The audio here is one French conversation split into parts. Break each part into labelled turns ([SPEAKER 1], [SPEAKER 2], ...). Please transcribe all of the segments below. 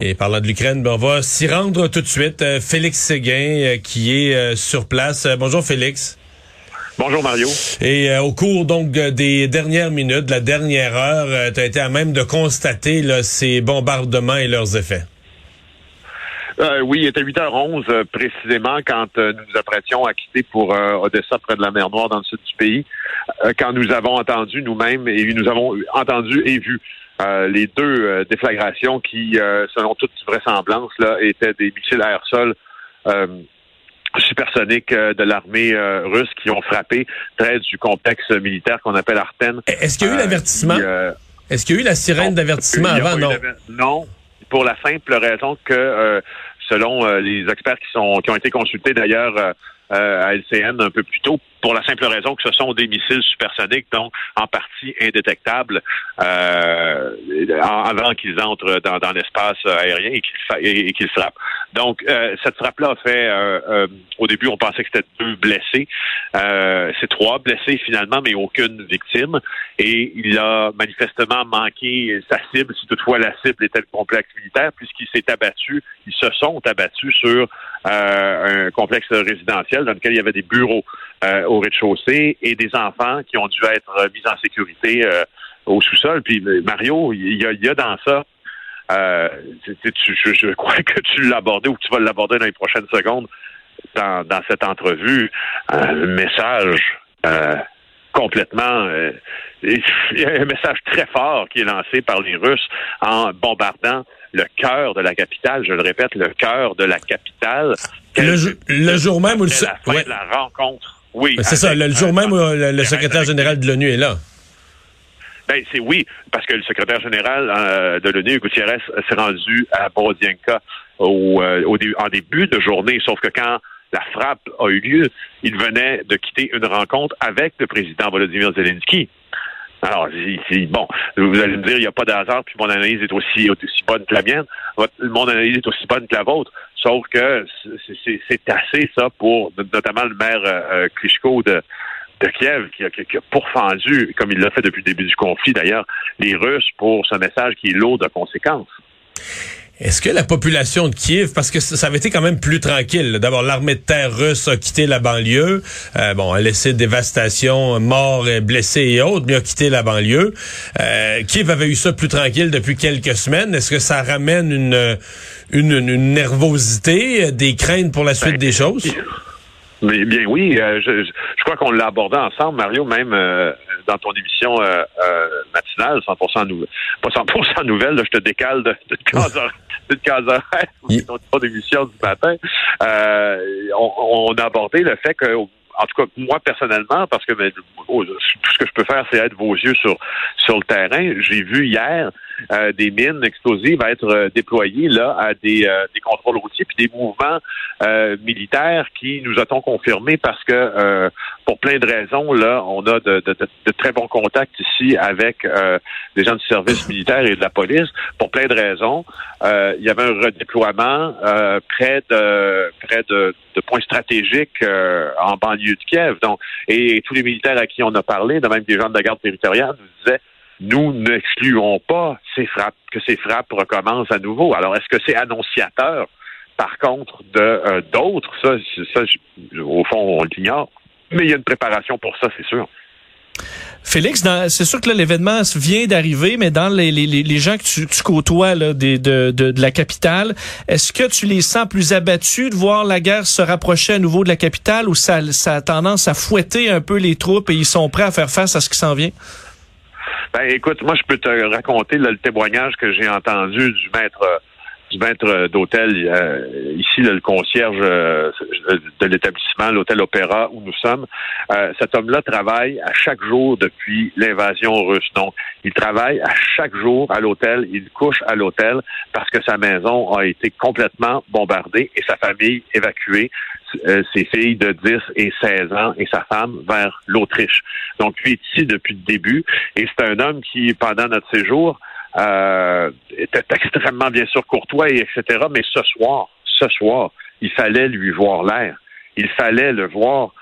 [SPEAKER 1] Et parlant de l'Ukraine, ben on va s'y rendre tout de suite. Euh, Félix Séguin euh, qui est euh, sur place. bonjour Félix.
[SPEAKER 2] Bonjour Mario.
[SPEAKER 1] Et au cours donc des dernières minutes, de la dernière heure, tu as été à même de constater là, ces bombardements et leurs effets.
[SPEAKER 2] oui, il était 8h11 précisément quand nous nous apprêtions à quitter pour Odessa près de la mer Noire dans le sud du pays, quand nous avons entendu nous-mêmes et nous avons entendu et vu euh, les deux euh, déflagrations qui, euh, selon toute vraisemblance, là, étaient des missiles air-sol supersoniques de l'armée russe qui ont frappé près du complexe militaire qu'on appelle Arten.
[SPEAKER 1] Est-ce qu'il y a eu l'avertissement? Est-ce qu'il y a eu la sirène d'avertissement avant? Non.
[SPEAKER 2] Non, pour la simple raison que, selon les experts qui sont qui ont été consultés d'ailleurs à LCN un peu plus tôt, pour la simple raison que ce sont des missiles supersoniques, donc en partie indétectables euh, avant qu'ils entrent dans, dans l'espace aérien et qu'ils frappent. Donc, euh, cette frappe-là a fait, euh, euh, au début, on pensait que c'était deux blessés. C'est trois blessés finalement, mais aucune victime. Et il a manifestement manqué sa cible, si toutefois la cible était le complexe militaire, puisqu'il s'est abattu, ils se sont abattus sur un complexe résidentiel dans lequel il y avait des bureaux au rez-de-chaussée et des enfants qui ont dû être mis en sécurité euh, au sous-sol. Puis Mario, il y a, dans ça euh, je, crois que tu l'as abordé ou que tu vas l'aborder dans les prochaines secondes dans, cette entrevue, un message euh, complètement... il y a un message très fort qui est lancé par les Russes en bombardant le cœur de la capitale, je le répète, le cœur de la capitale.
[SPEAKER 1] Le, jour même où le...
[SPEAKER 2] La, la rencontre oui.
[SPEAKER 1] C'est ça. Le, jour même où le, secrétaire général de l'ONU est là.
[SPEAKER 2] Ben, c'est oui, parce que le secrétaire général euh, de l'ONU, Gutiérrez, s'est rendu à Borodienka au, euh, au, en début de journée, sauf que quand la frappe a eu lieu, il venait de quitter une rencontre avec le président Volodymyr Zelensky. Alors, bon, vous allez me dire, il n'y a pas de hasard, puis mon analyse est aussi, aussi bonne que la mienne. mon analyse est aussi bonne que la vôtre. Sauf que c'est assez, ça, pour notamment le maire euh, Klitschko de, de Kiev, qui a, qui a pourfendu, comme il l'a fait depuis le début du conflit d'ailleurs, les Russes pour ce message qui est lourd de conséquences.
[SPEAKER 1] Est-ce que la population de Kiev, parce que ça avait été quand même plus tranquille, d'abord l'armée de terre russe a quitté la banlieue, euh, bon, a laissé dévastation, morts, blessés et autres, mais a quitté la banlieue. Euh, Kiev avait eu ça plus tranquille depuis quelques semaines. Est-ce que ça ramène une, une, nervosité, des craintes pour la suite ben, des choses?
[SPEAKER 2] Mais bien oui, euh, je, je, crois qu'on l'a abordé ensemble, Mario, même euh, dans ton émission euh, matinale, 100% nouvelle. Pas 100% nouvelle, là, je te décale de, de case de case ton émission du matin. On, on, a abordé le fait que en tout cas, moi personnellement, parce que ben, tout ce que je peux faire, c'est être vos yeux sur sur le terrain. J'ai vu hier euh, des mines explosives être euh, déployées là à des, euh, des contrôles routiers puis des mouvements militaires qui nous a-t-on confirmé parce que pour plein de raisons là, on a de, de, de, très bons contacts ici avec des gens du service militaire et de la police. Pour plein de raisons, il y avait un redéploiement près de près de, points stratégiques en banlieue de Kiev. Donc, et, tous les militaires à qui on a parlé, de même des gens de la garde territoriale, nous disaient nous n'excluons pas ces frappes, que ces frappes recommencent à nouveau. Alors, est-ce que c'est annonciateur, par contre, de euh, d'autres? Ça, ça, au fond, on l'ignore. Mais il y a une préparation pour ça, c'est sûr.
[SPEAKER 3] Félix, c'est sûr que l'événement vient d'arriver, mais dans les, les, les, gens que tu, tu côtoies là, de, de, de, la capitale, est-ce que tu les sens plus abattus de voir la guerre se rapprocher à nouveau de la capitale ou ça, ça a tendance à fouetter un peu les troupes et ils sont prêts à faire face à ce qui s'en vient?
[SPEAKER 2] Ben, écoute, moi, je peux te raconter le témoignage que j'ai entendu du maître du maître d'hôtel euh, ici le concierge euh, de l'établissement l'hôtel Opéra où nous sommes. Euh, cet homme-là travaille à chaque jour depuis l'invasion russe. Donc il travaille à chaque jour à l'hôtel. Il couche à l'hôtel parce que sa maison a été complètement bombardée et sa famille évacuée euh, ses filles de 10 et 16 ans et sa femme vers l'Autriche. Donc, lui est ici depuis le début et c'est un homme qui, pendant notre séjour, euh, était extrêmement, bien sûr, courtois, et etc. Mais ce soir, ce soir, il fallait lui voir l'air. Il fallait le voir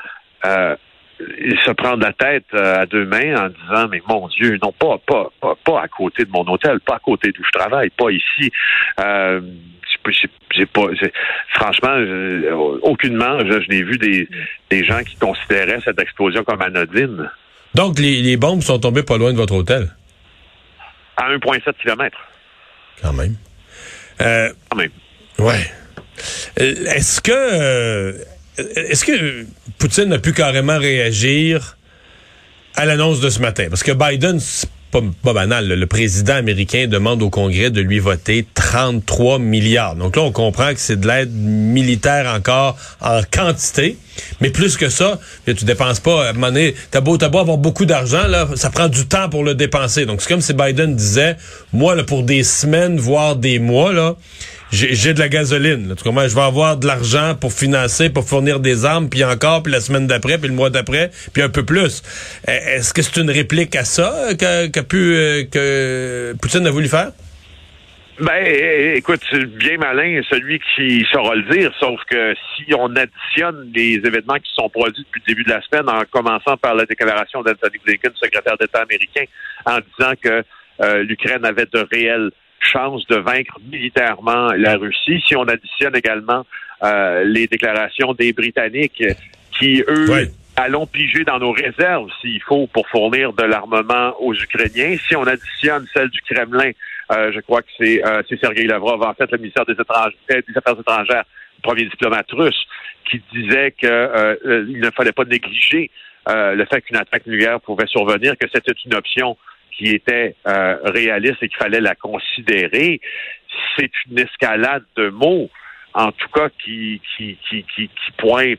[SPEAKER 2] euh, il se prend la tête euh, à deux mains en disant mais mon Dieu non pas pas pas, à côté de mon hôtel pas à côté d'où je travaille pas ici euh, j'ai pas franchement aucunement je, n'ai vu des, des gens qui considéraient cette explosion comme anodine.
[SPEAKER 1] Donc les, les bombes sont tombées pas loin de votre hôtel?
[SPEAKER 2] À 1,7 km
[SPEAKER 1] quand même.
[SPEAKER 2] Euh, quand même.
[SPEAKER 1] Ouais. Euh, est-ce que est-ce que Poutine a pu carrément réagir à l'annonce de ce matin? Parce que Biden, c'est pas, banal, le président américain demande au Congrès de lui voter 33 milliards. Donc là, on comprend que c'est de l'aide militaire encore en quantité. Mais plus que ça, tu dépenses pas, à un moment donné, t'as beau, beau avoir beaucoup d'argent, là, ça prend du temps pour le dépenser. Donc c'est comme si Biden disait, moi, là, pour des semaines, voire des mois, là, j'ai de la gasoline. Là, je vais avoir de l'argent pour financer, pour fournir des armes, puis encore, puis la semaine d'après, puis le mois d'après, puis un peu plus. E, est-ce que c'est une réplique à ça qu'a pu euh, que Poutine a voulu faire?
[SPEAKER 2] Ben, écoute, bien malin celui qui saura le dire, sauf que si on additionne les événements qui sont produits depuis le début de la semaine, en commençant par la déclaration d'Anthony Blinken, secrétaire d'État américain, en disant que euh, l'Ukraine avait de réels chance de vaincre militairement la Russie. Si on additionne également euh, les déclarations des Britanniques qui, eux, allons piger dans nos réserves s'il faut pour fournir de l'armement aux Ukrainiens. Si on additionne celle du Kremlin, euh, je crois que c'est euh, Sergei Lavrov, en fait, le ministère des, des Affaires étrangères, le premier diplomate russe, qui disait qu'il ne fallait pas négliger le fait qu'une attaque nucléaire pouvait survenir, que c'était une option qui était euh, réaliste et qu'il fallait la considérer. C'est une escalade de mots, en tout cas, qui, qui, qui, qui, pointe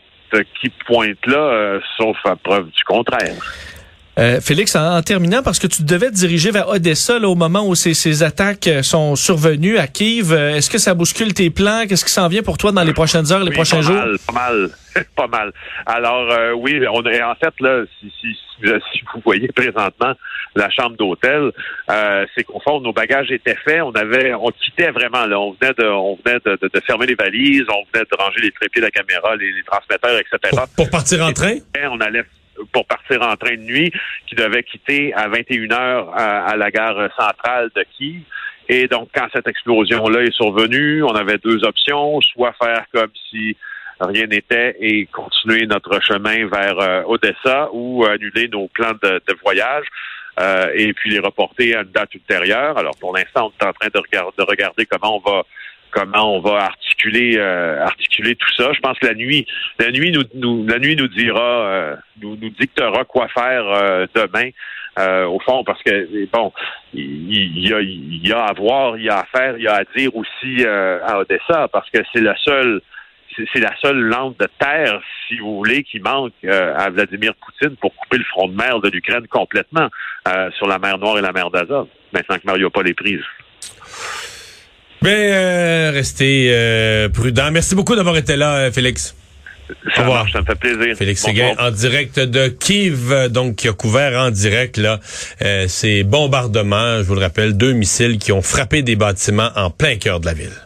[SPEAKER 2] qui pointe là, euh, sauf à preuve du contraire.
[SPEAKER 3] Euh, Félix, en, terminant, parce que tu devais te diriger vers Odessa là, au moment où ces, ces attaques sont survenues à Kiev, est-ce que ça bouscule tes plans? Qu'est-ce qui s'en vient pour toi dans les prochaines heures, les prochains jours?
[SPEAKER 2] Pas mal, pas mal. Alors oui, on est en fait là, si, si, si vous voyez présentement la chambre d'hôtel, euh, c'est qu'au fond, nos bagages étaient faits. On avait, on quittait vraiment. Là, on venait de, on venait de, de, fermer les valises, on venait de ranger les trépieds de la caméra, les, transmetteurs, etc.
[SPEAKER 1] Pour, partir en train?
[SPEAKER 2] On allait pour partir en train de nuit, qui devait quitter à 21 heures à, la gare centrale de Kiev. Et donc, quand cette explosion-là est survenue, on avait deux options, soit faire comme si rien n'était et continuer notre chemin vers euh, Odessa ou annuler nos plans de, voyage. Euh, et puis les reporter à une date ultérieure. Alors pour l'instant, on est en train de, regarder, de regarder comment on va comment on va articuler euh, articuler tout ça. Je pense que la nuit, la nuit nous, nous la nuit nous dira, nous, nous dictera quoi faire demain. au fond, parce que bon, il y, il y a à voir, il y a à faire, il y a à dire aussi à Odessa, parce que c'est la seule c'est la seule lampe de terre, si vous voulez, qui manque euh, à Vladimir Poutine pour couper le front de mer de l'Ukraine complètement euh, sur la mer Noire et la mer d'Azov, maintenant que Mariupol est prise.
[SPEAKER 1] Mais euh, restez prudent. Merci beaucoup d'avoir été là, Félix.
[SPEAKER 2] Ça marche, ça me fait plaisir.
[SPEAKER 1] Félix Séguin, en direct de Kiev, donc qui a couvert en direct là ces bombardements, je vous le rappelle, deux missiles qui ont frappé des bâtiments en plein cœur de la ville.